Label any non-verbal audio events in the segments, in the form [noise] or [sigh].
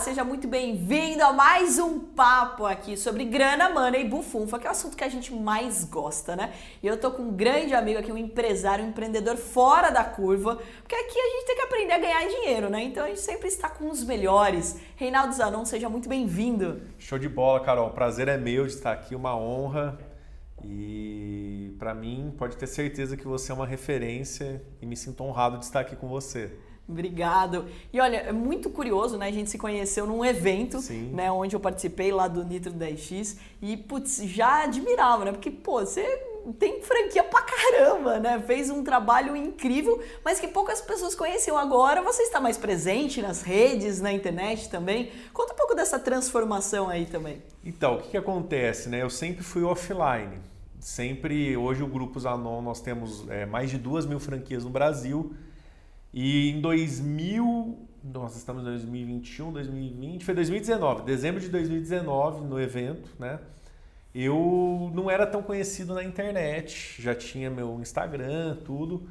seja muito bem-vindo a mais um papo aqui sobre grana, mana e bufunfa, que é o assunto que a gente mais gosta, né? E eu tô com um grande amigo aqui, um empresário, um empreendedor fora da curva, porque aqui a gente tem que aprender a ganhar dinheiro, né? Então a gente sempre está com os melhores. Reinaldo Zanon, seja muito bem-vindo. Show de bola, Carol. O prazer é meu de estar aqui, uma honra. E para mim, pode ter certeza que você é uma referência e me sinto honrado de estar aqui com você. Obrigado. E olha, é muito curioso, né? A gente se conheceu num evento, Sim. né? Onde eu participei lá do Nitro 10X e, putz, já admirava, né? Porque, pô, você tem franquia pra caramba, né? Fez um trabalho incrível, mas que poucas pessoas conheciam. Agora você está mais presente nas redes, na internet também. Conta um pouco dessa transformação aí também. Então, o que, que acontece, né? Eu sempre fui offline. Sempre, hoje o Grupo Zanon, nós temos é, mais de duas mil franquias no Brasil. E em 2000, nós estamos em 2021, 2020, foi 2019, dezembro de 2019, no evento, né? Eu não era tão conhecido na internet, já tinha meu Instagram, tudo.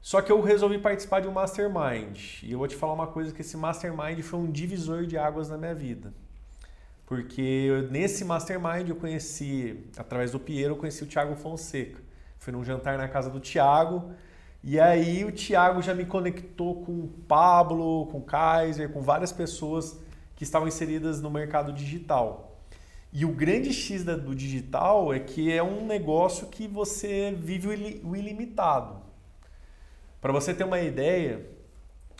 Só que eu resolvi participar de um mastermind. E eu vou te falar uma coisa que esse mastermind foi um divisor de águas na minha vida. Porque nesse mastermind eu conheci, através do Piero, eu conheci o Thiago Fonseca. Fui num jantar na casa do Thiago, e aí o Thiago já me conectou com o Pablo, com o Kaiser, com várias pessoas que estavam inseridas no mercado digital. E o grande X do digital é que é um negócio que você vive o ilimitado. Para você ter uma ideia,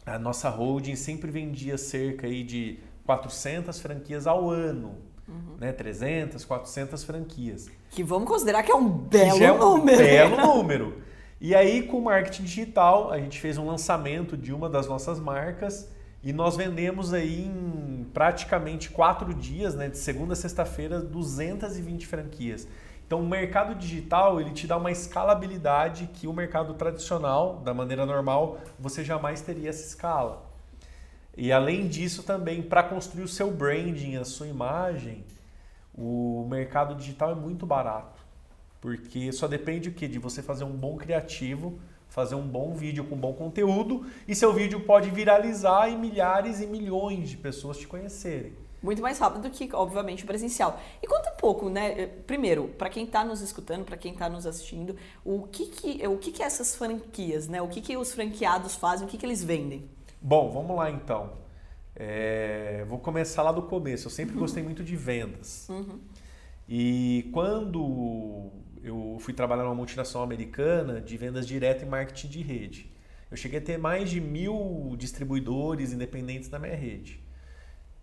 a nossa holding sempre vendia cerca aí de 400 franquias ao ano. Uhum. Né, 300, 400 franquias. Que vamos considerar que é um belo que é um número. belo número. E aí, com o marketing digital, a gente fez um lançamento de uma das nossas marcas e nós vendemos aí em praticamente quatro dias, né, de segunda a sexta-feira, 220 franquias. Então, o mercado digital ele te dá uma escalabilidade que o mercado tradicional, da maneira normal, você jamais teria essa escala. E além disso, também para construir o seu branding, a sua imagem, o mercado digital é muito barato. Porque só depende o quê? De você fazer um bom criativo, fazer um bom vídeo com bom conteúdo e seu vídeo pode viralizar e milhares e milhões de pessoas te conhecerem. Muito mais rápido do que, obviamente, presencial. E conta um pouco, né? Eh, primeiro, para quem está nos escutando, para quem está nos assistindo, o que que, o que que essas franquias, né? O que que os franqueados fazem, o que que eles vendem? Bom, vamos lá então. É, vou começar lá do começo. Eu sempre gostei muito de vendas. Uhum. E quando eu fui trabalhar numa multinacional americana de vendas direto e marketing de rede. Eu cheguei a ter mais de mil distribuidores independentes na minha rede.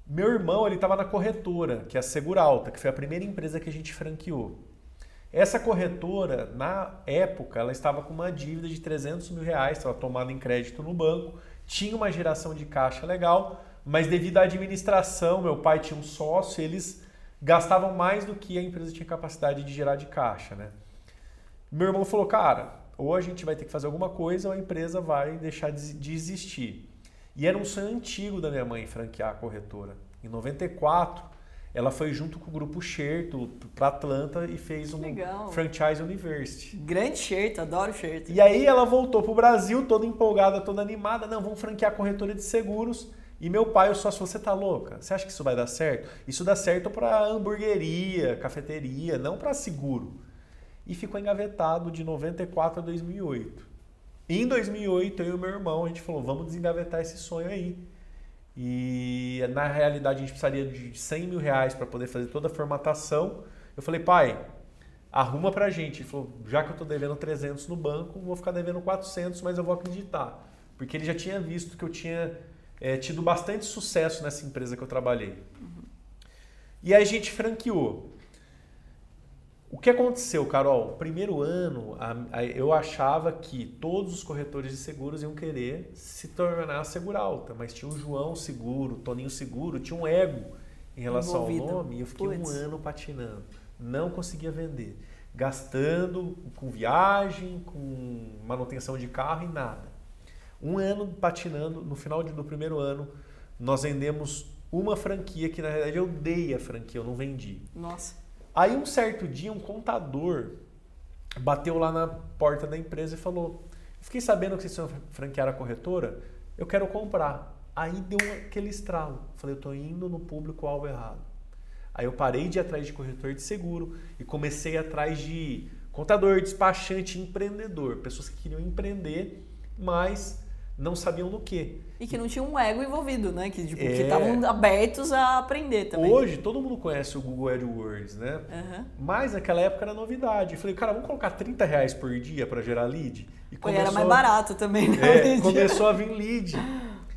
Meu irmão ele estava na corretora, que é a Seguralta, que foi a primeira empresa que a gente franqueou. Essa corretora, na época, ela estava com uma dívida de 300 mil reais, estava tomada em crédito no banco, tinha uma geração de caixa legal, mas devido à administração, meu pai tinha um sócio, eles gastavam mais do que a empresa tinha capacidade de gerar de caixa, né? Meu irmão falou, cara, ou a gente vai ter que fazer alguma coisa ou a empresa vai deixar de existir. E era um sonho antigo da minha mãe franquear a corretora. Em 94, ela foi junto com o grupo Xerto para Atlanta e fez um Legal. Franchise University. Grande Xerto, adoro Xerto. E aí ela voltou para o Brasil toda empolgada, toda animada. Não, vamos franquear a corretora de seguros. E meu pai, eu só se você tá louca, você acha que isso vai dar certo? Isso dá certo para hamburgueria, cafeteria, não para seguro. E ficou engavetado de 94 a 2008. E em 2008, eu e meu irmão, a gente falou, vamos desengavetar esse sonho aí. E na realidade a gente precisaria de 100 mil reais para poder fazer toda a formatação. Eu falei, pai, arruma pra gente. Ele falou, já que eu tô devendo 300 no banco, vou ficar devendo 400, mas eu vou acreditar. Porque ele já tinha visto que eu tinha é, tido bastante sucesso nessa empresa que eu trabalhei. Uhum. E aí a gente franqueou. O que aconteceu, Carol? Primeiro ano, a, a, eu achava que todos os corretores de seguros iam querer se tornar Seguralta, mas tinha o João Seguro, o Toninho Seguro, tinha um ego em relação Envolvido. ao nome e eu fiquei Puts. um ano patinando. Não conseguia vender. Gastando com viagem, com manutenção de carro e nada. Um ano patinando, no final do primeiro ano, nós vendemos uma franquia que na verdade eu dei a franquia, eu não vendi. Nossa. Aí um certo dia um contador bateu lá na porta da empresa e falou: Fiquei sabendo que vocês vão franquear a corretora, eu quero comprar. Aí deu aquele estralo. Falei, eu tô indo no público-alvo errado. Aí eu parei de ir atrás de corretor de seguro e comecei atrás de contador, despachante, empreendedor. Pessoas que queriam empreender, mas não sabiam do que. E que não tinha um ego envolvido, né? Que tipo, é... estavam abertos a aprender também. Hoje todo mundo conhece o Google AdWords, né? Uhum. Mas naquela época era novidade. Eu falei, cara, vamos colocar 30 reais por dia para gerar lead? E começou... era mais barato também, né? É, começou a vir lead.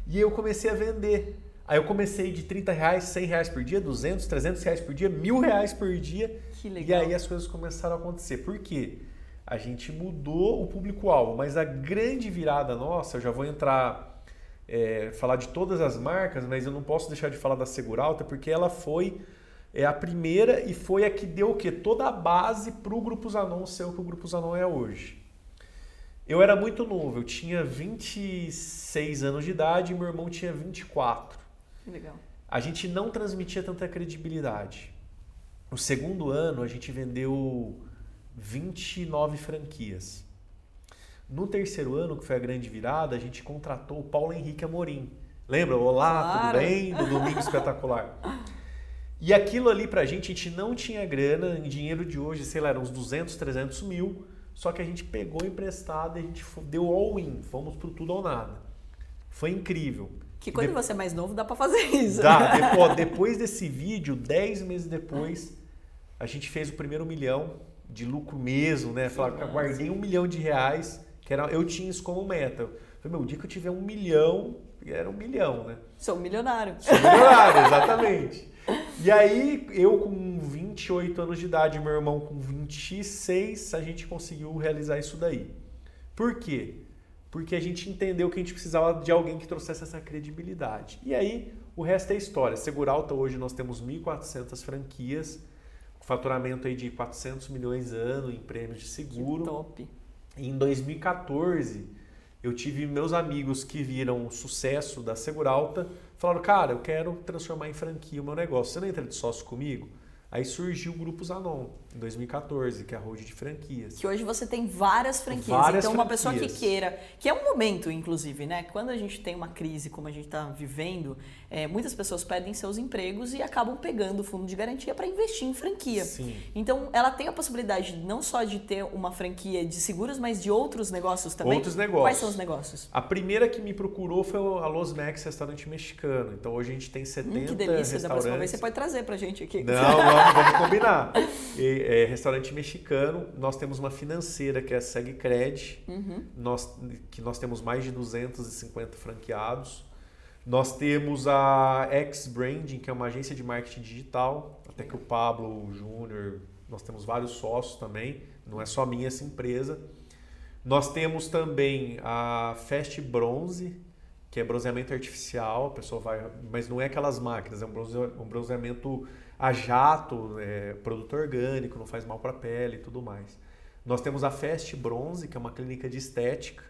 E eu comecei a vender. Aí eu comecei de 30 reais, 100 reais por dia, 200, 300 reais por dia, mil reais por dia. Que legal. E aí as coisas começaram a acontecer. Por quê? A gente mudou o público-alvo, mas a grande virada nossa, eu já vou entrar, é, falar de todas as marcas, mas eu não posso deixar de falar da Seguralta, porque ela foi é a primeira e foi a que deu o quê? Toda a base para o Grupo Zanon ser o que o Grupo Zanon é hoje. Eu era muito novo, eu tinha 26 anos de idade e meu irmão tinha 24. Legal. A gente não transmitia tanta credibilidade. No segundo ano, a gente vendeu 29 franquias. No terceiro ano, que foi a grande virada, a gente contratou o Paulo Henrique Amorim. Lembra? Olá, claro. tudo bem? Do Domingo Espetacular. E aquilo ali pra gente, a gente não tinha grana, em dinheiro de hoje, sei lá, eram uns 200, 300 mil. Só que a gente pegou emprestado e a gente deu all-in, fomos pro tudo ou nada. Foi incrível. Que quando de... você é mais novo dá para fazer [laughs] isso. Dá. Depois, depois desse vídeo, 10 meses depois, a gente fez o primeiro milhão de lucro mesmo, né? Falar, que guardei um milhão de reais, que era, eu tinha isso como meta. Falei, meu, o dia que eu tiver um milhão, era um milhão, né? Sou um milionário. Sou milionário, [laughs] exatamente. E aí, eu com 28 anos de idade, meu irmão com 26, a gente conseguiu realizar isso daí. Por quê? porque a gente entendeu que a gente precisava de alguém que trouxesse essa credibilidade. E aí, o resto é história. Seguralta hoje nós temos 1.400 franquias, faturamento aí de 400 milhões ano em prêmios de seguro. Que top. E em 2014, eu tive meus amigos que viram o sucesso da Seguralta, falaram: "Cara, eu quero transformar em franquia o meu negócio. Você não entra de sócio comigo?" Aí surgiu o Grupo Zanon, em 2014, que é a road de franquias. Que hoje você tem várias franquias. Várias então, uma pessoa que queira, que é um momento, inclusive, né? Quando a gente tem uma crise como a gente está vivendo, é, muitas pessoas perdem seus empregos e acabam pegando o fundo de garantia para investir em franquia. Sim. Então, ela tem a possibilidade não só de ter uma franquia de seguros, mas de outros negócios também. Outros negócios. Quais são os negócios? A primeira que me procurou foi a Los Max Restaurante Mexicano. Então, hoje a gente tem 70 hum, Que delícia, da próxima vez você pode trazer pra gente aqui. Não, vamos, vamos combinar. E, [laughs] é, restaurante mexicano, nós temos uma financeira que é a SegCred, uhum. nós, que nós temos mais de 250 franqueados. Nós temos a X Branding, que é uma agência de marketing digital, até que o Pablo Júnior, nós temos vários sócios também, não é só minha essa empresa. Nós temos também a Fast Bronze, que é bronzeamento artificial, a pessoa vai, mas não é aquelas máquinas, é um bronzeamento a jato, é, produto orgânico, não faz mal para a pele e tudo mais. Nós temos a Fast Bronze, que é uma clínica de estética.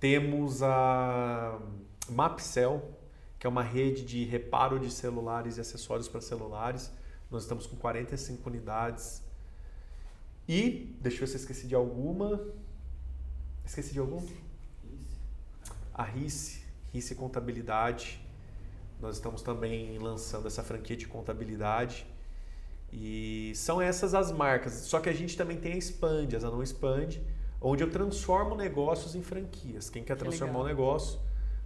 Temos a Mapcel, que é uma rede de reparo de celulares e acessórios para celulares. Nós estamos com 45 unidades. E, deixa eu ver se eu esqueci de alguma. Esqueci de alguma? A RICE, RICE Contabilidade. Nós estamos também lançando essa franquia de contabilidade. E são essas as marcas. Só que a gente também tem a Expand, a Zanon Expand, onde eu transformo negócios em franquias. Quem quer transformar o um negócio,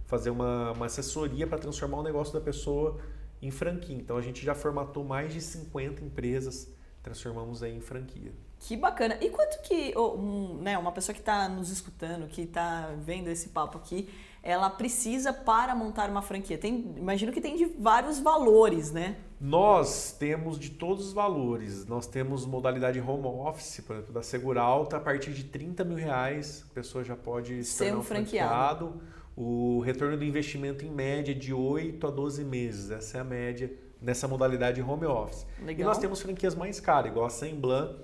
fazer uma, uma assessoria para transformar o negócio da pessoa em franquia. Então a gente já formatou mais de 50 empresas, transformamos aí em franquia. Que bacana. E quanto que um, né, uma pessoa que está nos escutando, que está vendo esse papo aqui, ela precisa para montar uma franquia? Tem, imagino que tem de vários valores, né? Nós temos de todos os valores. Nós temos modalidade home office, por exemplo, da Seguralta, a partir de 30 mil reais, a pessoa já pode ser um franqueado. franqueado o retorno do investimento em média de 8 a 12 meses. Essa é a média nessa modalidade home office. Legal. E nós temos franquias mais caras, igual a Semblan,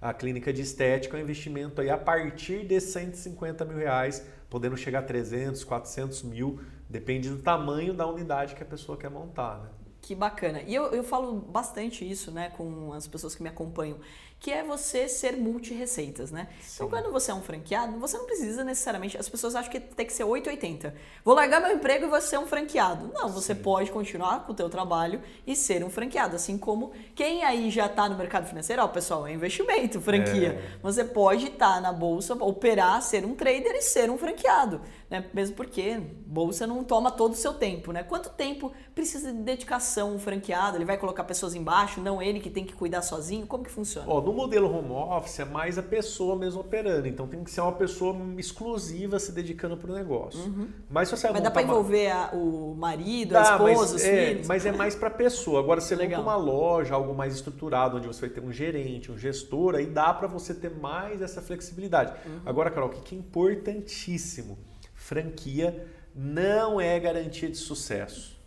a clínica de estética, é um investimento aí a partir de 150 mil reais, podendo chegar a 300, 400 mil, depende do tamanho da unidade que a pessoa quer montar. Né? Que bacana. E eu, eu falo bastante isso, né, com as pessoas que me acompanham, que é você ser multi-receitas, né? Então, quando você é um franqueado, você não precisa necessariamente. As pessoas acham que tem que ser 880. Vou largar meu emprego e vou ser um franqueado. Não, você Sim. pode continuar com o teu trabalho e ser um franqueado. Assim como quem aí já está no mercado financeiro, ó, pessoal, é investimento, franquia. É. Você pode estar tá na bolsa, operar, ser um trader e ser um franqueado né? Mesmo porque bolsa não toma todo o seu tempo, né? Quanto tempo precisa de dedicação um franqueado? Ele vai colocar pessoas embaixo, não ele que tem que cuidar sozinho? Como que funciona? Ó, no modelo home office é mais a pessoa mesmo operando, então tem que ser uma pessoa exclusiva se dedicando para o negócio. Uhum. Mas se você mas dá para envolver a, o marido, dá, a esposa, mas, os é, filhos? Mas é mais para pessoa. Agora você monta uma loja, algo mais estruturado, onde você vai ter um gerente, um gestor, aí dá para você ter mais essa flexibilidade. Uhum. Agora, Carol, o que é importantíssimo? franquia não é garantia de sucesso.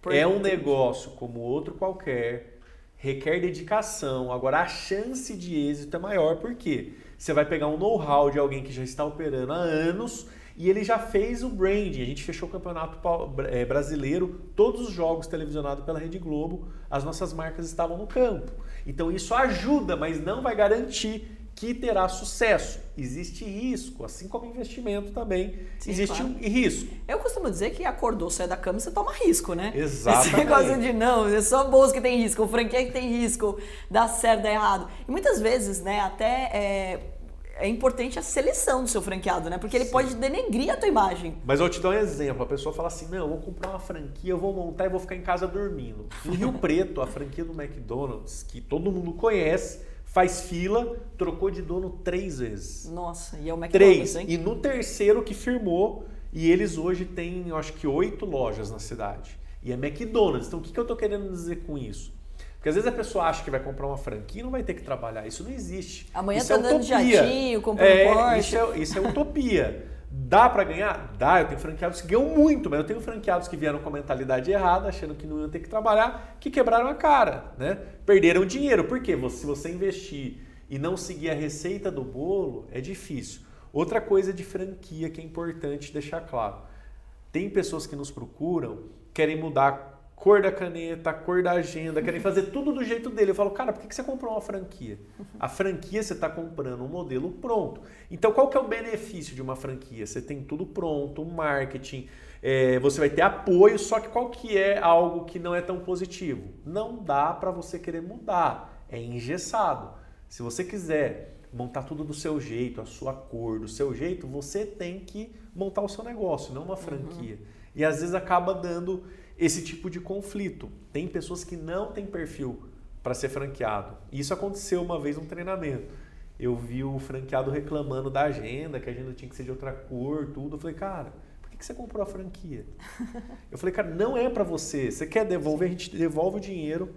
Por é um negócio como outro qualquer, requer dedicação. Agora, a chance de êxito é maior porque você vai pegar um know-how de alguém que já está operando há anos e ele já fez o branding. A gente fechou o campeonato é, brasileiro, todos os jogos televisionados pela Rede Globo, as nossas marcas estavam no campo. Então, isso ajuda, mas não vai garantir que terá sucesso. Existe risco, assim como investimento também. Sim, existe claro. um risco. Eu costumo dizer que acordou, sai da cama, você toma risco, né? Exatamente. Esse negócio de não, é só bolsa que tem risco, o franquia que tem risco, dá certo, dá errado. E muitas vezes, né, até é, é importante a seleção do seu franqueado, né? Porque ele Sim. pode denegrir a tua imagem. Mas eu te dou um exemplo. A pessoa fala assim, não, eu vou comprar uma franquia, eu vou montar e vou ficar em casa dormindo. Em Rio Preto, a franquia do McDonald's, que todo mundo conhece, faz fila, trocou de dono três vezes. Nossa, e é o McDonald's, três. hein? E no terceiro que firmou, e eles hoje têm, eu acho que oito lojas na cidade. E é McDonald's. Então, o que, que eu estou querendo dizer com isso? Porque às vezes a pessoa acha que vai comprar uma franquia e não vai ter que trabalhar. Isso não existe. Amanhã isso tá é andando utopia. de jatinho, comprando é, Porsche. Isso é, isso é utopia. [laughs] Dá para ganhar? Dá. Eu tenho franqueados que ganham muito, mas eu tenho franqueados que vieram com a mentalidade errada, achando que não iam ter que trabalhar, que quebraram a cara, né? Perderam dinheiro. Por quê? Se você investir e não seguir a receita do bolo, é difícil. Outra coisa de franquia que é importante deixar claro. Tem pessoas que nos procuram, querem mudar cor da caneta, cor da agenda, querem fazer [laughs] tudo do jeito dele. Eu falo, cara, por que você comprou uma franquia? A franquia você está comprando um modelo pronto. Então, qual que é o benefício de uma franquia? Você tem tudo pronto, marketing, é, você vai ter apoio, só que qual que é algo que não é tão positivo? Não dá para você querer mudar, é engessado. Se você quiser montar tudo do seu jeito, a sua cor, do seu jeito, você tem que montar o seu negócio, não uma franquia. Uhum. E às vezes acaba dando esse tipo de conflito. Tem pessoas que não têm perfil para ser franqueado. Isso aconteceu uma vez num treinamento. Eu vi o franqueado reclamando da agenda, que a agenda tinha que ser de outra cor, tudo. Eu falei, cara, por que você comprou a franquia? [laughs] Eu falei, cara, não é para você. Você quer devolver, a gente devolve o dinheiro.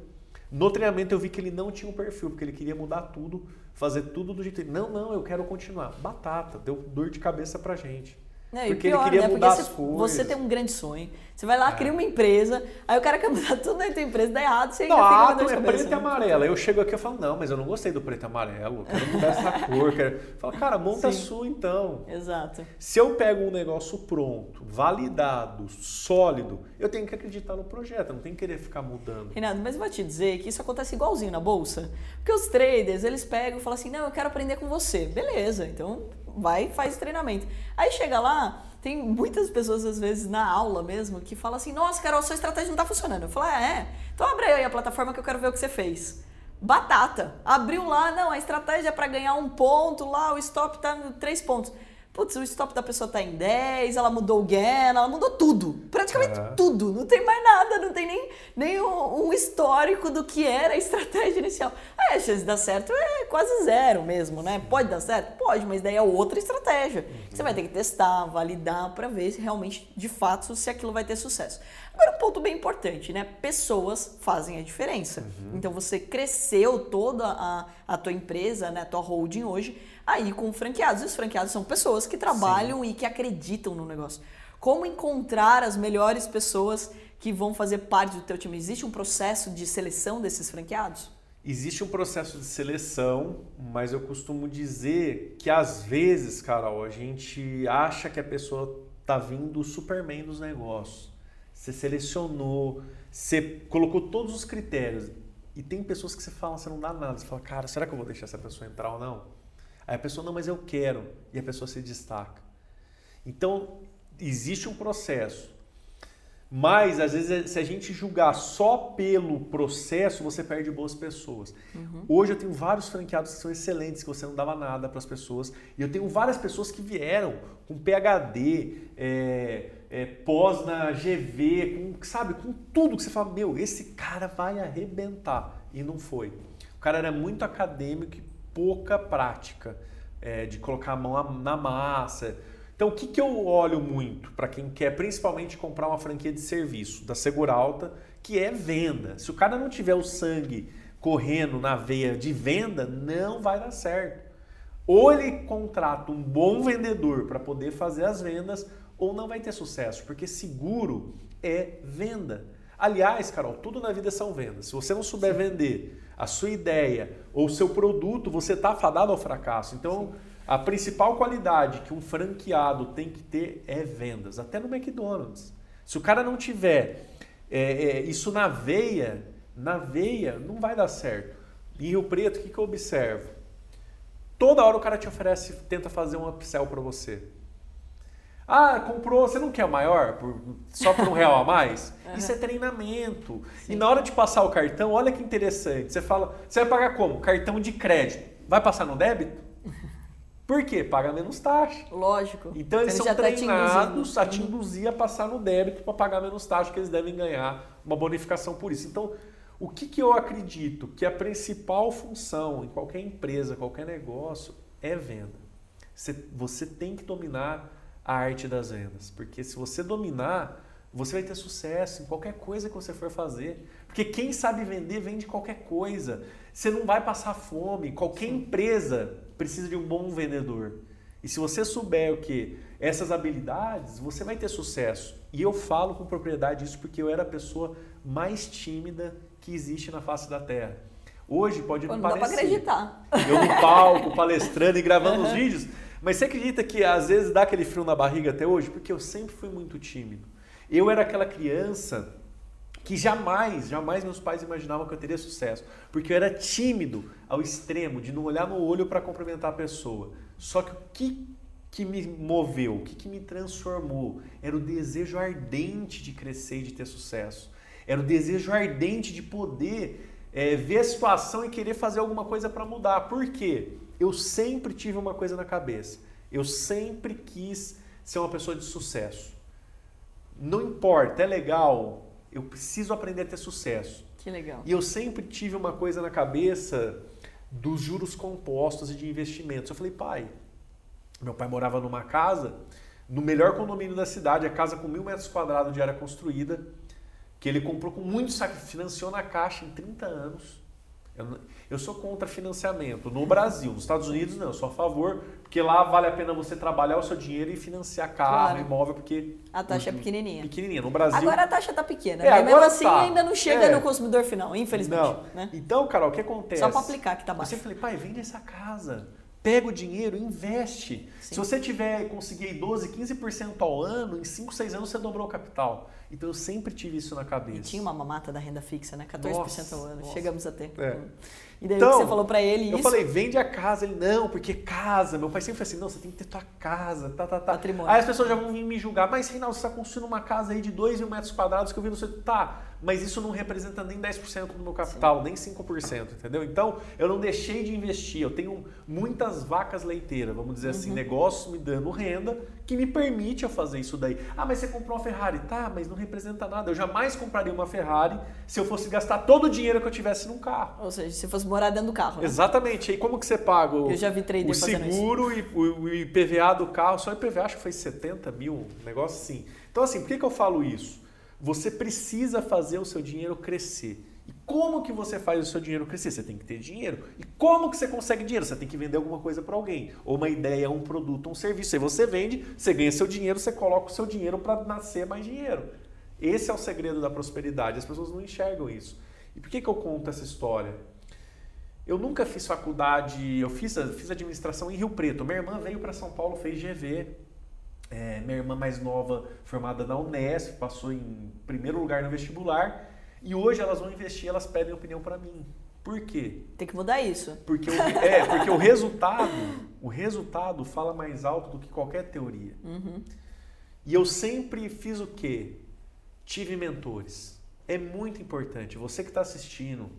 No treinamento eu vi que ele não tinha um perfil, porque ele queria mudar tudo, fazer tudo do jeito. Não, não, eu quero continuar. Batata, deu dor de cabeça pra gente. Não, porque pior, ele queria né? mudar porque as você, coisas. Você tem um grande sonho. Você vai lá, é. cria uma empresa, aí o cara quer mudar tudo na tua empresa, dá errado, você não, ainda fica ah, é preto e amarelo. Aí eu chego aqui e falo, não, mas eu não gostei do preto e amarelo, quero mudar essa [laughs] cor. Quero... Fala, cara, monta Sim. a sua então. Exato. Se eu pego um negócio pronto, validado, sólido, eu tenho que acreditar no projeto, eu não tenho que querer ficar mudando. Renato, mas eu vou te dizer que isso acontece igualzinho na bolsa. Porque os traders, eles pegam e falam assim, não, eu quero aprender com você. Beleza, então vai faz o treinamento. Aí chega lá tem muitas pessoas, às vezes, na aula mesmo, que falam assim: Nossa, Carol, sua estratégia não está funcionando. Eu falo: ah, É, então abre aí a plataforma que eu quero ver o que você fez. Batata. Abriu lá, não, a estratégia é para ganhar um ponto, lá o stop no três pontos. Putz, o stop da pessoa tá em 10, ela mudou o gain, ela mudou tudo. Praticamente uhum. tudo. Não tem mais nada, não tem nem, nem um, um, histórico do que era a [laughs] estratégia inicial. É, a chance de dar certo é quase zero mesmo, né? Pode dar certo? Pode, mas daí é outra estratégia. Uhum. Você vai ter que testar, validar para ver se realmente, de fato, se aquilo vai ter sucesso. Agora, um ponto bem importante, né? Pessoas fazem a diferença. Uhum. Então, você cresceu toda a, a tua empresa, né? A tua holding hoje aí com franqueados. E os franqueados são pessoas que trabalham Sim. e que acreditam no negócio. Como encontrar as melhores pessoas que vão fazer parte do teu time? Existe um processo de seleção desses franqueados? Existe um processo de seleção, mas eu costumo dizer que às vezes, Carol, a gente acha que a pessoa tá vindo o Superman dos negócios. você selecionou, você colocou todos os critérios. E tem pessoas que você fala, você não dá nada. Você fala, cara, será que eu vou deixar essa pessoa entrar ou não? Aí a pessoa, não, mas eu quero. E a pessoa se destaca. Então, existe um processo. Mas, às vezes, se a gente julgar só pelo processo, você perde boas pessoas. Uhum. Hoje eu tenho vários franqueados que são excelentes, que você não dava nada para as pessoas. E eu tenho várias pessoas que vieram com PHD, é, é, pós na GV, com, sabe, com tudo que você fala, meu, esse cara vai arrebentar. E não foi. O cara era muito acadêmico e pouca prática é, de colocar a mão na massa então, o que, que eu olho muito para quem quer principalmente comprar uma franquia de serviço da Seguralta, que é venda. Se o cara não tiver o sangue correndo na veia de venda, não vai dar certo. Ou ele contrata um bom vendedor para poder fazer as vendas, ou não vai ter sucesso, porque seguro é venda. Aliás, Carol, tudo na vida são vendas. Se você não souber Sim. vender a sua ideia ou o seu produto, você está fadado ao fracasso. Então, Sim a principal qualidade que um franqueado tem que ter é vendas, até no McDonald's. Se o cara não tiver é, é, isso na veia, na veia, não vai dar certo. Em Rio Preto, o que, que eu observo? Toda hora o cara te oferece, tenta fazer um upsell para você. Ah, comprou, você não quer o maior? Por, só por um real a mais? [laughs] Isso é treinamento. Sim. E na hora de passar o cartão, olha que interessante. Você fala, você vai pagar como? Cartão de crédito. Vai passar no débito? [laughs] Por quê? Paga menos taxa. Lógico. Então eles são treinados tá te a te uhum. induzir a passar no débito para pagar menos taxa, que eles devem ganhar uma bonificação por isso. Então, o que, que eu acredito que a principal função em qualquer empresa, qualquer negócio, é venda. Você, você tem que dominar a arte das vendas. Porque se você dominar, você vai ter sucesso em qualquer coisa que você for fazer. Porque quem sabe vender, vende qualquer coisa. Você não vai passar fome. Qualquer Sim. empresa precisa de um bom vendedor. E se você souber o que essas habilidades, você vai ter sucesso. E eu falo com propriedade isso porque eu era a pessoa mais tímida que existe na face da Terra. Hoje pode não, não parecer. Dá pra acreditar. Eu no palco, palestrando e gravando uhum. os vídeos. Mas você acredita que às vezes dá aquele frio na barriga até hoje? Porque eu sempre fui muito tímido. Eu era aquela criança que jamais, jamais meus pais imaginavam que eu teria sucesso, porque eu era tímido ao extremo de não olhar no olho para cumprimentar a pessoa. Só que o que, que me moveu, o que, que me transformou, era o desejo ardente de crescer e de ter sucesso. Era o desejo ardente de poder é, ver a situação e querer fazer alguma coisa para mudar. Por quê? Eu sempre tive uma coisa na cabeça. Eu sempre quis ser uma pessoa de sucesso. Não importa, é legal, eu preciso aprender a ter sucesso. Que legal. E eu sempre tive uma coisa na cabeça dos juros compostos e de investimentos. Eu falei, pai, meu pai morava numa casa, no melhor condomínio da cidade, a casa com mil metros quadrados de área construída, que ele comprou com muito sacrifício, financiou na caixa em 30 anos. Eu, eu sou contra financiamento no Brasil, nos Estados Unidos não, eu sou a favor, porque lá vale a pena você trabalhar o seu dinheiro e financiar carro, claro. imóvel, porque. A taxa é pequenininha. Pequenininha. No Brasil. Agora a taxa está pequena, é, mas mesmo assim tá. ainda não chega é. no consumidor final, infelizmente. Não. Né? Então, Carol, o que acontece? Só para aplicar que tá baixo. Eu sempre falei, pai, vende essa casa pega o dinheiro, investe. Sim. Se você tiver conseguir 12, 15% ao ano, em 5, 6 anos você dobrou o capital. Então eu sempre tive isso na cabeça. E tinha uma mamata da renda fixa, né? 14% nossa, ao ano. Nossa. Chegamos a ter. É. E daí então, você falou para ele eu isso? falei, vende a casa. Ele, não, porque casa. Meu pai sempre foi assim, não, você tem que ter tua casa, tá, tá, tá. Patrimônio. Aí as pessoas já vão vir me julgar, mas Reinaldo, você está construindo uma casa aí de 2 mil metros quadrados que eu vi no seu... Tá, mas isso não representa nem 10% do meu capital, Sim. nem 5%, entendeu? Então, eu não deixei de investir. Eu tenho muitas vacas leiteiras, vamos dizer assim, uhum. assim, negócios me dando renda que me permite eu fazer isso daí. Ah, mas você comprou uma Ferrari. Tá, mas não representa nada. Eu jamais compraria uma Ferrari se eu fosse gastar todo o dinheiro que eu tivesse num carro. Ou seja, se fosse morar dentro do carro. Né? Exatamente. E como que você paga o, eu já vi o seguro e o, o IPVA do carro? Só o IPVA acho que foi 70 mil, um negócio assim. Então, assim, por que, que eu falo isso? Você precisa fazer o seu dinheiro crescer. E como que você faz o seu dinheiro crescer? Você tem que ter dinheiro. E como que você consegue dinheiro? Você tem que vender alguma coisa para alguém, ou uma ideia, um produto, um serviço. Aí você vende, você ganha seu dinheiro, você coloca o seu dinheiro para nascer mais dinheiro. Esse é o segredo da prosperidade. As pessoas não enxergam isso. E por que, que eu conto essa história? Eu nunca fiz faculdade, eu fiz, fiz administração em Rio Preto. Minha irmã veio para São Paulo, fez GV. É, minha irmã mais nova, formada na Unesp, passou em primeiro lugar no vestibular. E hoje elas vão investir, elas pedem opinião para mim. Por quê? Tem que mudar isso. Porque o, é, porque o resultado, o resultado fala mais alto do que qualquer teoria. Uhum. E eu sempre fiz o quê? Tive mentores. É muito importante. Você que está assistindo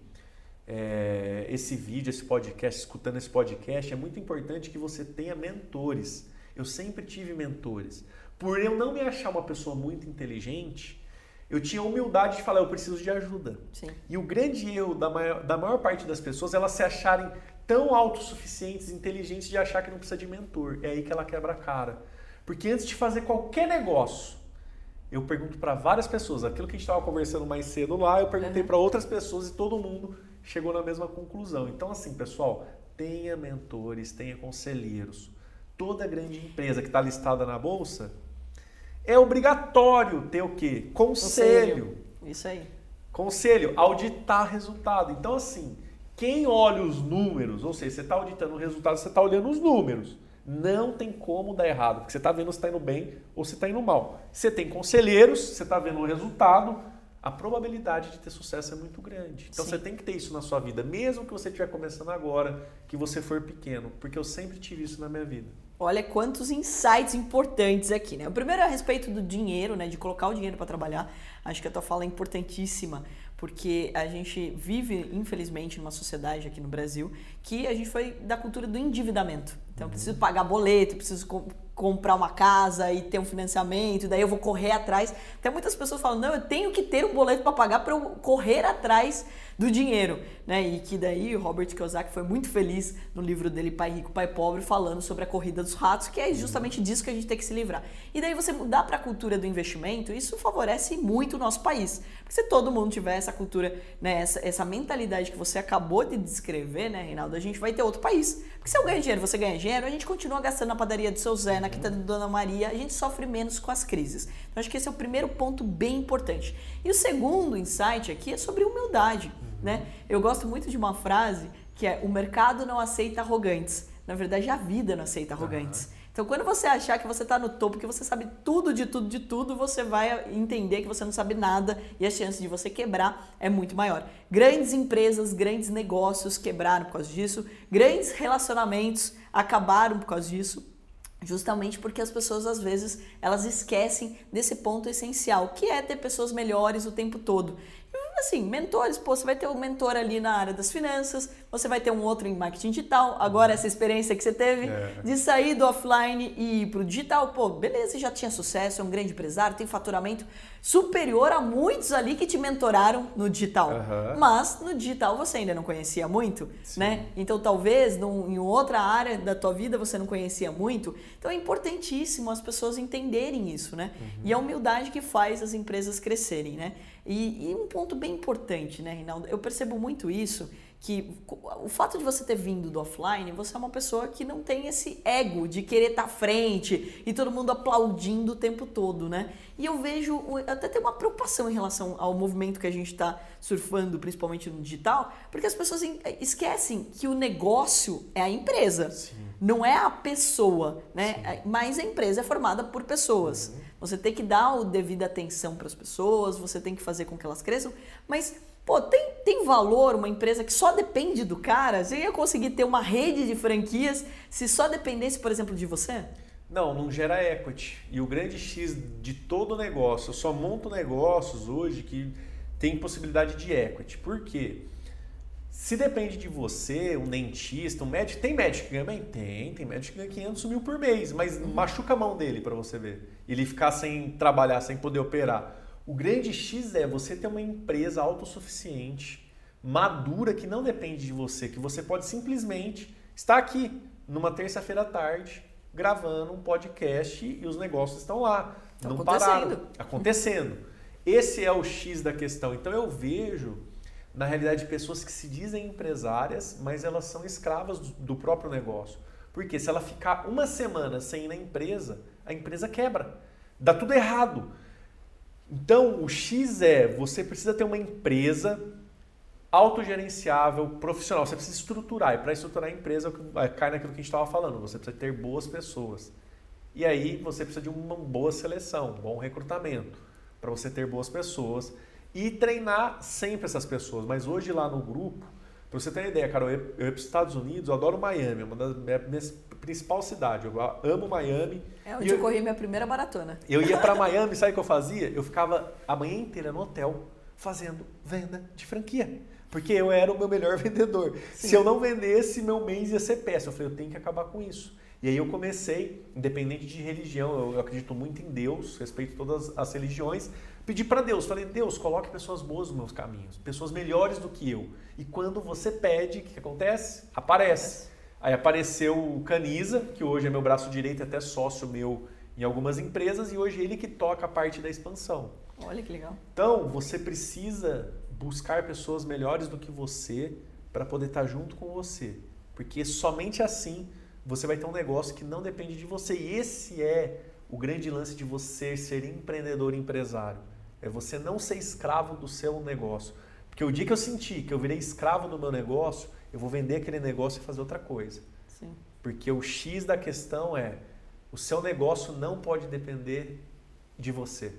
é, esse vídeo, esse podcast, escutando esse podcast, é muito importante que você tenha mentores. Eu sempre tive mentores. Por eu não me achar uma pessoa muito inteligente, eu tinha humildade de falar, eu preciso de ajuda. Sim. E o grande erro da maior, da maior parte das pessoas, elas se acharem tão autossuficientes, inteligentes de achar que não precisa de mentor. É aí que ela quebra a cara. Porque antes de fazer qualquer negócio, eu pergunto para várias pessoas, aquilo que a gente estava conversando mais cedo lá, eu perguntei uhum. para outras pessoas e todo mundo chegou na mesma conclusão. Então, assim, pessoal, tenha mentores, tenha conselheiros. Toda grande empresa que está listada na bolsa é obrigatório ter o quê? Conselho. Conselho. Isso aí. Conselho, auditar resultado. Então, assim, quem olha os números, ou seja, você está auditando o resultado, você está olhando os números. Não tem como dar errado, porque você está vendo se está indo bem ou se está indo mal. Você tem conselheiros, você está vendo o resultado, a probabilidade de ter sucesso é muito grande. Então Sim. você tem que ter isso na sua vida, mesmo que você estiver começando agora, que você for pequeno, porque eu sempre tive isso na minha vida. Olha quantos insights importantes aqui, né? O primeiro é a respeito do dinheiro, né? De colocar o dinheiro para trabalhar. Acho que a tua fala é importantíssima, porque a gente vive, infelizmente, numa sociedade aqui no Brasil que a gente foi da cultura do endividamento. Então, eu preciso pagar boleto, preciso comprar uma casa e ter um financiamento, daí eu vou correr atrás. Até muitas pessoas falam: não, eu tenho que ter um boleto para pagar para eu correr atrás do dinheiro, né? E que daí o Robert Kiyosaki foi muito feliz no livro dele Pai Rico, Pai Pobre, falando sobre a corrida dos ratos, que é justamente disso que a gente tem que se livrar. E daí você mudar para a cultura do investimento, isso favorece muito o nosso país. Porque se todo mundo tiver essa cultura, né, essa, essa mentalidade que você acabou de descrever, né, Reinaldo, a gente vai ter outro país. Porque se eu ganho dinheiro, você ganha dinheiro, a gente continua gastando na padaria do seu Zé, na quinta da Dona Maria, a gente sofre menos com as crises. Então acho que esse é o primeiro ponto bem importante. E o segundo insight aqui é sobre humildade. Né? Eu gosto muito de uma frase que é: o mercado não aceita arrogantes. Na verdade, a vida não aceita arrogantes. Uhum. Então, quando você achar que você está no topo, que você sabe tudo de tudo de tudo, você vai entender que você não sabe nada e a chance de você quebrar é muito maior. Grandes empresas, grandes negócios quebraram por causa disso, grandes relacionamentos acabaram por causa disso, justamente porque as pessoas às vezes elas esquecem desse ponto essencial, que é ter pessoas melhores o tempo todo assim, mentores, pô, você vai ter um mentor ali na área das finanças, você vai ter um outro em marketing digital. Agora, essa experiência que você teve é. de sair do offline e ir pro digital, pô, beleza, já tinha sucesso, é um grande empresário, tem faturamento superior a muitos ali que te mentoraram no digital. Uhum. Mas no digital você ainda não conhecia muito, Sim. né? Então, talvez num, em outra área da tua vida você não conhecia muito. Então, é importantíssimo as pessoas entenderem isso, né? Uhum. E a humildade que faz as empresas crescerem, né? E, e, um ponto bem importante, né, Rinaldo? Eu percebo muito isso, que o fato de você ter vindo do offline, você é uma pessoa que não tem esse ego de querer estar à frente e todo mundo aplaudindo o tempo todo, né? E eu vejo, até tem uma preocupação em relação ao movimento que a gente está surfando, principalmente no digital, porque as pessoas esquecem que o negócio é a empresa. Sim. Não é a pessoa, né? Sim. Mas a empresa é formada por pessoas. Uhum. Você tem que dar o devida atenção para as pessoas, você tem que fazer com que elas cresçam, mas pô, tem, tem valor uma empresa que só depende do cara? Você ia conseguir ter uma rede de franquias se só dependesse, por exemplo, de você? Não, não gera equity. E o grande X de todo negócio, eu só monto negócios hoje que tem possibilidade de equity. Por quê? Se depende de você, um dentista, um médico, tem médico que ganha bem? Tem, tem médico que ganha 500 mil por mês, mas uhum. machuca a mão dele para você ver. Ele ficar sem trabalhar, sem poder operar. O grande X é você ter uma empresa autossuficiente, madura, que não depende de você, que você pode simplesmente estar aqui numa terça-feira à tarde, gravando um podcast e os negócios estão lá, tá não pararam, acontecendo. Esse é o X da questão. Então eu vejo na realidade, pessoas que se dizem empresárias, mas elas são escravas do próprio negócio. Porque se ela ficar uma semana sem ir na empresa, a empresa quebra. Dá tudo errado. Então, o X é, você precisa ter uma empresa autogerenciável, profissional. Você precisa estruturar. E para estruturar a empresa, cai naquilo que a gente estava falando. Você precisa ter boas pessoas. E aí você precisa de uma boa seleção, um bom recrutamento, para você ter boas pessoas e treinar sempre essas pessoas. Mas hoje lá no grupo, para você ter uma ideia, cara, eu ia, eu ia para os Estados Unidos, eu adoro Miami, é uma das minhas principal cidade. Eu amo Miami. É onde eu, eu corri minha primeira maratona. Eu ia para [laughs] Miami, sabe o que eu fazia? Eu ficava a manhã inteira no hotel fazendo venda de franquia. Porque eu era o meu melhor [laughs] vendedor. Sim. Se eu não vendesse, meu mês ia ser péssimo. Eu falei, eu tenho que acabar com isso. E aí eu comecei, independente de religião, eu acredito muito em Deus, respeito todas as religiões, pedi para Deus, falei, Deus, coloque pessoas boas nos meus caminhos, pessoas melhores do que eu. E quando você pede, o que acontece? Aparece. Aí apareceu o Caniza, que hoje é meu braço direito, até sócio meu em algumas empresas, e hoje ele que toca a parte da expansão. Olha que legal. Então, você precisa buscar pessoas melhores do que você para poder estar junto com você. Porque somente assim você vai ter um negócio que não depende de você. E esse é o grande lance de você ser empreendedor e empresário. É você não ser escravo do seu negócio. Porque o dia que eu senti que eu virei escravo do meu negócio, eu vou vender aquele negócio e fazer outra coisa. Sim. Porque o X da questão é: o seu negócio não pode depender de você.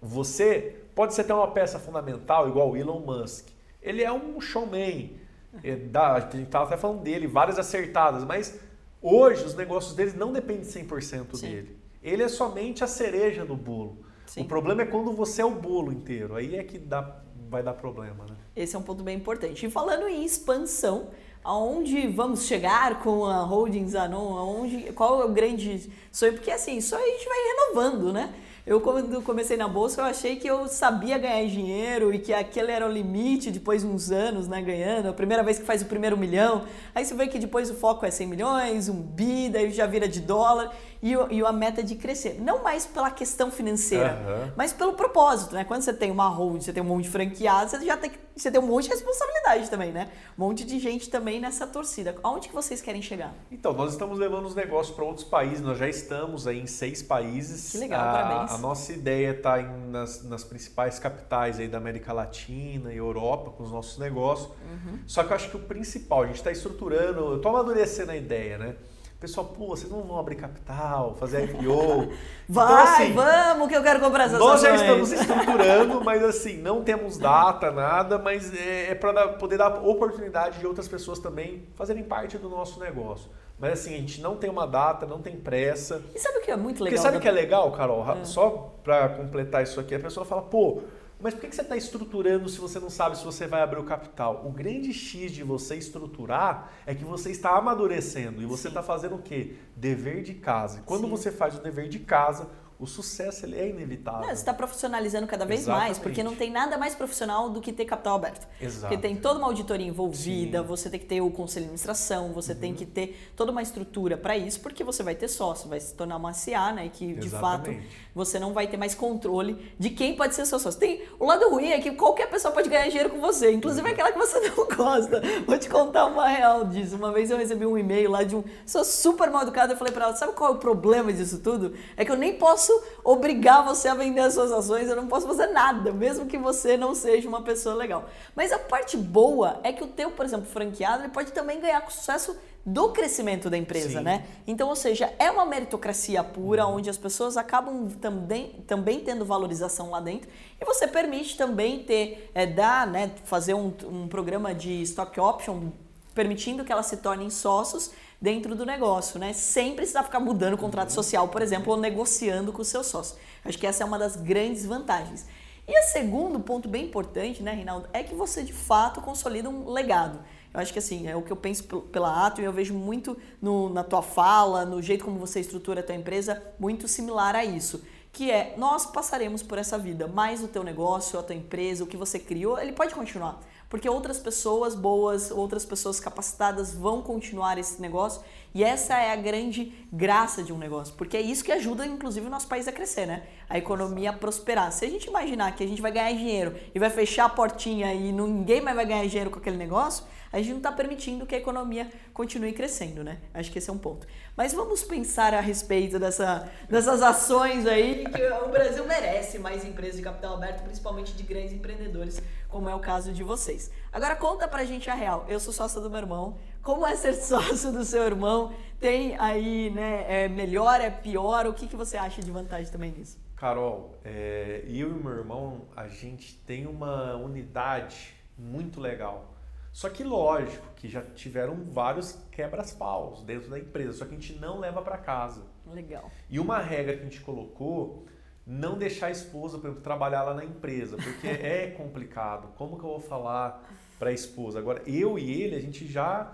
Você pode ser até uma peça fundamental, igual o Elon Musk. Ele é um showman. É, a gente estava até falando dele, várias acertadas, mas hoje os negócios dele não dependem 100% Sim. dele. Ele é somente a cereja do bolo. Sim. O problema é quando você é o bolo inteiro. Aí é que dá vai dar problema, né? Esse é um ponto bem importante. E falando em expansão, aonde vamos chegar com a Holdings Anon? Aonde, qual é o grande sonho? Porque assim, isso a gente vai renovando, né? Eu, quando comecei na bolsa, eu achei que eu sabia ganhar dinheiro e que aquele era o limite depois de uns anos, né, ganhando. A primeira vez que faz o primeiro milhão. Aí você vê que depois o foco é 100 milhões, um bi, daí já vira de dólar e, e a meta de crescer. Não mais pela questão financeira, uhum. mas pelo propósito, né? Quando você tem uma hold, você tem um monte de franqueado, você já tem, você tem um monte de responsabilidade também, né? Um monte de gente também nessa torcida. Aonde que vocês querem chegar? Então, nós estamos levando os negócios para outros países. Nós já estamos aí em seis países. Que legal, a, parabéns. A nossa ideia é tá estar nas, nas principais capitais aí da América Latina e Europa com os nossos negócios. Uhum. Só que eu acho que o principal, a gente está estruturando, eu estou amadurecendo a ideia, né? Pessoal, pô, vocês não vão abrir capital, fazer IPO. Vai, [laughs] então, assim, vamos que eu quero comprar essas Nós ações. já estamos estruturando, [laughs] mas assim, não temos data, nada, mas é, é para poder dar oportunidade de outras pessoas também fazerem parte do nosso negócio. Mas assim, a gente não tem uma data, não tem pressa. E sabe o que é muito legal? Porque sabe o da... que é legal, Carol? É. Só para completar isso aqui, a pessoa fala, pô, mas por que você está estruturando se você não sabe se você vai abrir o capital? O grande X de você estruturar é que você está amadurecendo e você está fazendo o quê? Dever de casa. E quando Sim. você faz o dever de casa, o sucesso ele é inevitável. Não, você está profissionalizando cada vez Exatamente. mais, porque não tem nada mais profissional do que ter capital aberto. Exato. Porque tem toda uma auditoria envolvida, Sim. você tem que ter o conselho de administração, você uhum. tem que ter toda uma estrutura para isso, porque você vai ter sócio, vai se tornar uma CA, né? E que de fato você não vai ter mais controle de quem pode ser seu sócio. Tem o lado ruim é que qualquer pessoa pode ganhar dinheiro com você, inclusive uhum. aquela que você [laughs] não gosta. Vou te contar uma real disso. Uma vez eu recebi um e-mail lá de um sou super mal educado, eu falei para ela, sabe qual é o problema disso tudo? É que eu nem posso obrigar você a vender as suas ações, eu não posso fazer nada, mesmo que você não seja uma pessoa legal. Mas a parte boa é que o teu, por exemplo, franqueado, ele pode também ganhar com sucesso do crescimento da empresa, Sim. né? Então, ou seja, é uma meritocracia pura, uhum. onde as pessoas acabam também, também tendo valorização lá dentro e você permite também ter, é, dar, né, fazer um, um programa de stock option, permitindo que elas se tornem sócios dentro do negócio, né? Sem precisar ficar mudando o contrato uhum. social, por exemplo, ou negociando com o seu sócio. Acho que essa é uma das grandes vantagens. E o segundo ponto bem importante, né, Rinaldo, é que você de fato consolida um legado. Eu acho que assim, é o que eu penso pela Ato e eu vejo muito no, na tua fala, no jeito como você estrutura a tua empresa, muito similar a isso. Que é, nós passaremos por essa vida, mas o teu negócio, a tua empresa, o que você criou, ele pode continuar porque outras pessoas boas, outras pessoas capacitadas vão continuar esse negócio e essa é a grande graça de um negócio, porque é isso que ajuda, inclusive, o nosso país a crescer, né? A economia a prosperar. Se a gente imaginar que a gente vai ganhar dinheiro e vai fechar a portinha e ninguém mais vai ganhar dinheiro com aquele negócio, a gente não está permitindo que a economia continue crescendo, né? Acho que esse é um ponto. Mas vamos pensar a respeito dessa, dessas ações aí, que o Brasil merece mais empresas de capital aberto, principalmente de grandes empreendedores, como é o caso de vocês. Agora conta pra gente a real. Eu sou sócia do meu irmão. Como é ser [laughs] sócio do seu irmão? tem aí, né? É melhor, é pior? O que, que você acha de vantagem também nisso? Carol, é, eu e meu irmão, a gente tem uma unidade muito legal. Só que lógico que já tiveram vários quebras-paus dentro da empresa, só que a gente não leva para casa. Legal. E uma regra que a gente colocou, não deixar a esposa, por exemplo, trabalhar lá na empresa, porque [laughs] é complicado. Como que eu vou falar para a esposa? Agora, eu e ele, a gente já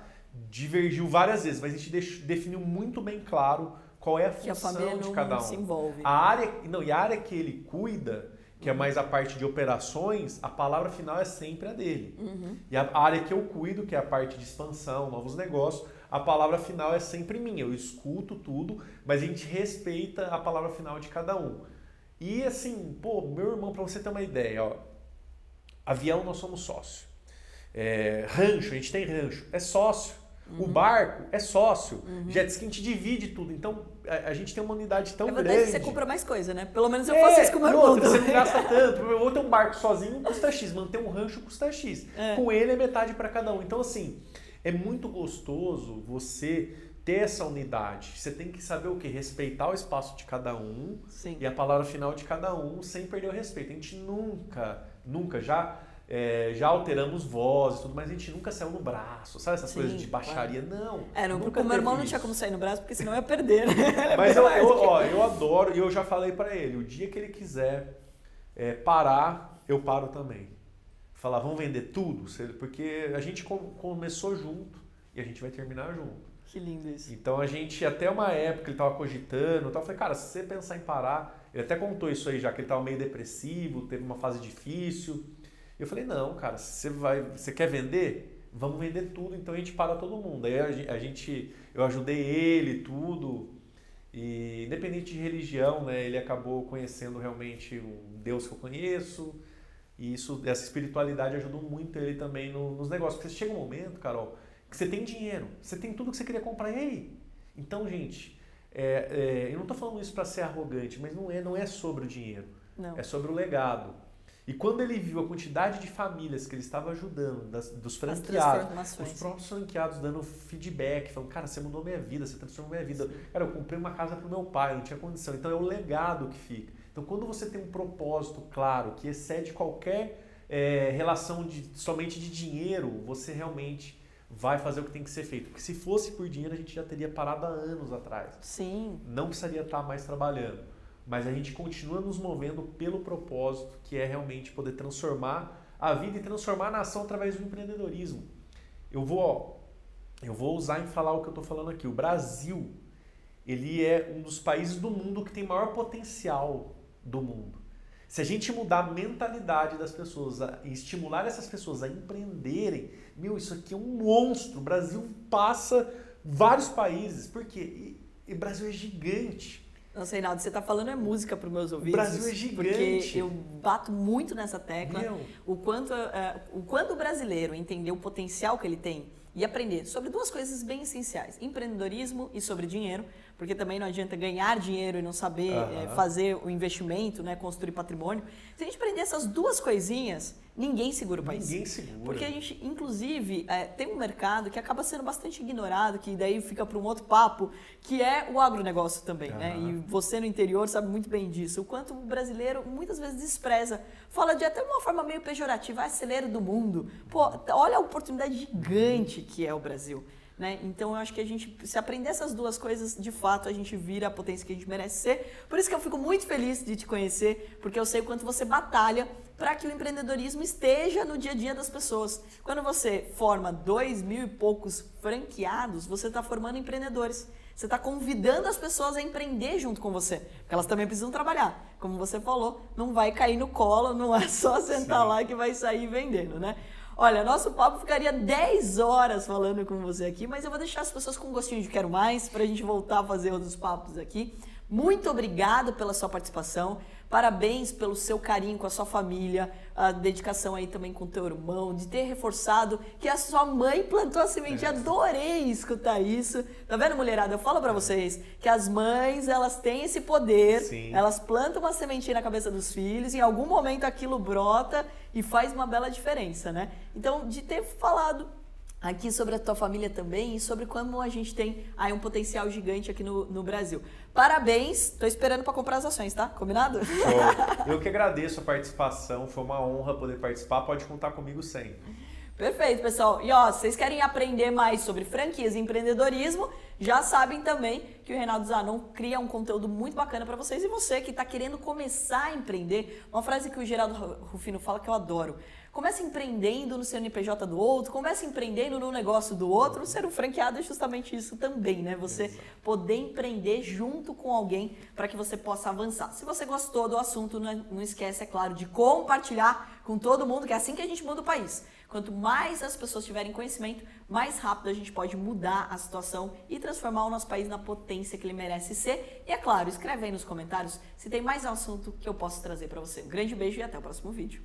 divergiu várias vezes, mas a gente definiu muito bem claro qual é a função a de cada um. Se envolve. A área, não, e a área que ele cuida, que é mais a parte de operações, a palavra final é sempre a dele. Uhum. E a área que eu cuido, que é a parte de expansão, novos negócios, a palavra final é sempre minha. Eu escuto tudo, mas a gente respeita a palavra final de cada um. E assim, pô, meu irmão, para você ter uma ideia, ó, avião nós somos sócio. É, rancho, a gente tem rancho, é sócio. Uhum. O barco é sócio. Uhum. Jet ski a gente divide tudo. Então a, a gente tem uma unidade tão é grande. Você compra mais coisa, né? Pelo menos eu é, faço isso com o meu irmão. Você não gasta tanto. [laughs] Eu vou ter um barco sozinho custa X, manter um rancho custa X. É. Com ele é metade para cada um. Então, assim, é muito gostoso você ter essa unidade. Você tem que saber o que? Respeitar o espaço de cada um Sim. e a palavra final de cada um sem perder o respeito. A gente nunca, nunca já é, já alteramos vozes tudo, mas a gente nunca saiu no braço, sabe essas Sim, coisas de baixaria? Claro. Não. É, não, porque o meu irmão isso. não tinha como sair no braço, porque senão ia perder, né? [laughs] mas eu, eu, ó, eu adoro, e eu já falei para ele, o dia que ele quiser é, parar, eu paro também. Falar, vamos vender tudo? Porque a gente começou junto e a gente vai terminar junto. Que lindo isso. Então a gente, até uma época, ele estava cogitando, eu falei, cara, se você pensar em parar, ele até contou isso aí já, que ele estava meio depressivo, teve uma fase difícil. Eu falei, não, cara, você vai, você quer vender? Vamos vender tudo, então a gente para todo mundo. Aí a gente, eu ajudei ele, tudo. E independente de religião, né, ele acabou conhecendo realmente um Deus que eu conheço. E isso, essa espiritualidade ajudou muito ele também no, nos negócios. Porque chega um momento, Carol, que você tem dinheiro, você tem tudo que você queria comprar. E aí? Então, gente, é, é, eu não estou falando isso para ser arrogante, mas não é, não é sobre o dinheiro. Não. É sobre o legado. E quando ele viu a quantidade de famílias que ele estava ajudando, das, dos franqueados, os próprios franqueados dando feedback, falando, cara, você mudou minha vida, você transformou minha vida. Sim. Cara, eu comprei uma casa para o meu pai, não tinha condição. Então é o legado que fica. Então quando você tem um propósito claro, que excede qualquer é, relação de, somente de dinheiro, você realmente vai fazer o que tem que ser feito. Porque se fosse por dinheiro, a gente já teria parado há anos atrás. Sim. Não precisaria estar mais trabalhando mas a gente continua nos movendo pelo propósito que é realmente poder transformar a vida e transformar a nação através do empreendedorismo. Eu vou, eu vou usar em falar o que eu estou falando aqui. O Brasil, ele é um dos países do mundo que tem maior potencial do mundo. Se a gente mudar a mentalidade das pessoas e estimular essas pessoas a empreenderem, meu, isso aqui é um monstro. O Brasil passa vários países. Por quê? E, e o Brasil é gigante. Nossa, Reinaldo, você está falando é música para os meus ouvidos. O Brasil é gigante. Porque eu bato muito nessa tecla. Meu. O quanto, uh, o quanto o brasileiro entender o potencial que ele tem e aprender sobre duas coisas bem essenciais: empreendedorismo e sobre dinheiro, porque também não adianta ganhar dinheiro e não saber uhum. é, fazer o investimento, né, construir patrimônio. Se a gente aprender essas duas coisinhas, Ninguém segura o país. Ninguém segura. Porque a gente, inclusive, é, tem um mercado que acaba sendo bastante ignorado, que daí fica para um outro papo, que é o agronegócio também, uhum. né? E você no interior sabe muito bem disso. O quanto o brasileiro muitas vezes despreza. Fala de até uma forma meio pejorativa, ah, celeiro do mundo. Pô, olha a oportunidade gigante que é o Brasil. Né? Então eu acho que a gente, se aprender essas duas coisas, de fato a gente vira a potência que a gente merece ser. Por isso que eu fico muito feliz de te conhecer, porque eu sei o quanto você batalha para que o empreendedorismo esteja no dia a dia das pessoas. Quando você forma dois mil e poucos franqueados, você está formando empreendedores. Você está convidando as pessoas a empreender junto com você, porque elas também precisam trabalhar. Como você falou, não vai cair no colo, não é só sentar Sim. lá que vai sair vendendo, né? Olha, nosso papo ficaria 10 horas falando com você aqui, mas eu vou deixar as pessoas com um gostinho de quero mais para a gente voltar a fazer outros papos aqui. Muito obrigado pela sua participação. Parabéns pelo seu carinho com a sua família, a dedicação aí também com o teu irmão, de ter reforçado que a sua mãe plantou a semente. É. Adorei escutar isso. Tá vendo, mulherada? Eu falo para vocês que as mães, elas têm esse poder, Sim. elas plantam uma sementinha na cabeça dos filhos, em algum momento aquilo brota e faz uma bela diferença, né? Então, de ter falado aqui sobre a tua família também e sobre como a gente tem aí um potencial gigante aqui no, no Brasil. Parabéns, tô esperando para comprar as ações, tá? Combinado? Show. [laughs] Eu que agradeço a participação, foi uma honra poder participar, pode contar comigo sempre. Perfeito, pessoal. E ó, vocês querem aprender mais sobre franquias e empreendedorismo? Já sabem também que o Reinaldo Zanon cria um conteúdo muito bacana para vocês. E você que está querendo começar a empreender, uma frase que o Geraldo Rufino fala que eu adoro. Comece empreendendo no seu NPJ do outro, comece empreendendo no negócio do outro. Ser um franqueado é justamente isso também, né? Você Exato. poder empreender junto com alguém para que você possa avançar. Se você gostou do assunto, não esquece, é claro, de compartilhar com todo mundo, que é assim que a gente muda o país. Quanto mais as pessoas tiverem conhecimento, mais rápido a gente pode mudar a situação e transformar o nosso país na potência que ele merece ser. E é claro, escreve aí nos comentários se tem mais assunto que eu posso trazer para você. Um grande beijo e até o próximo vídeo.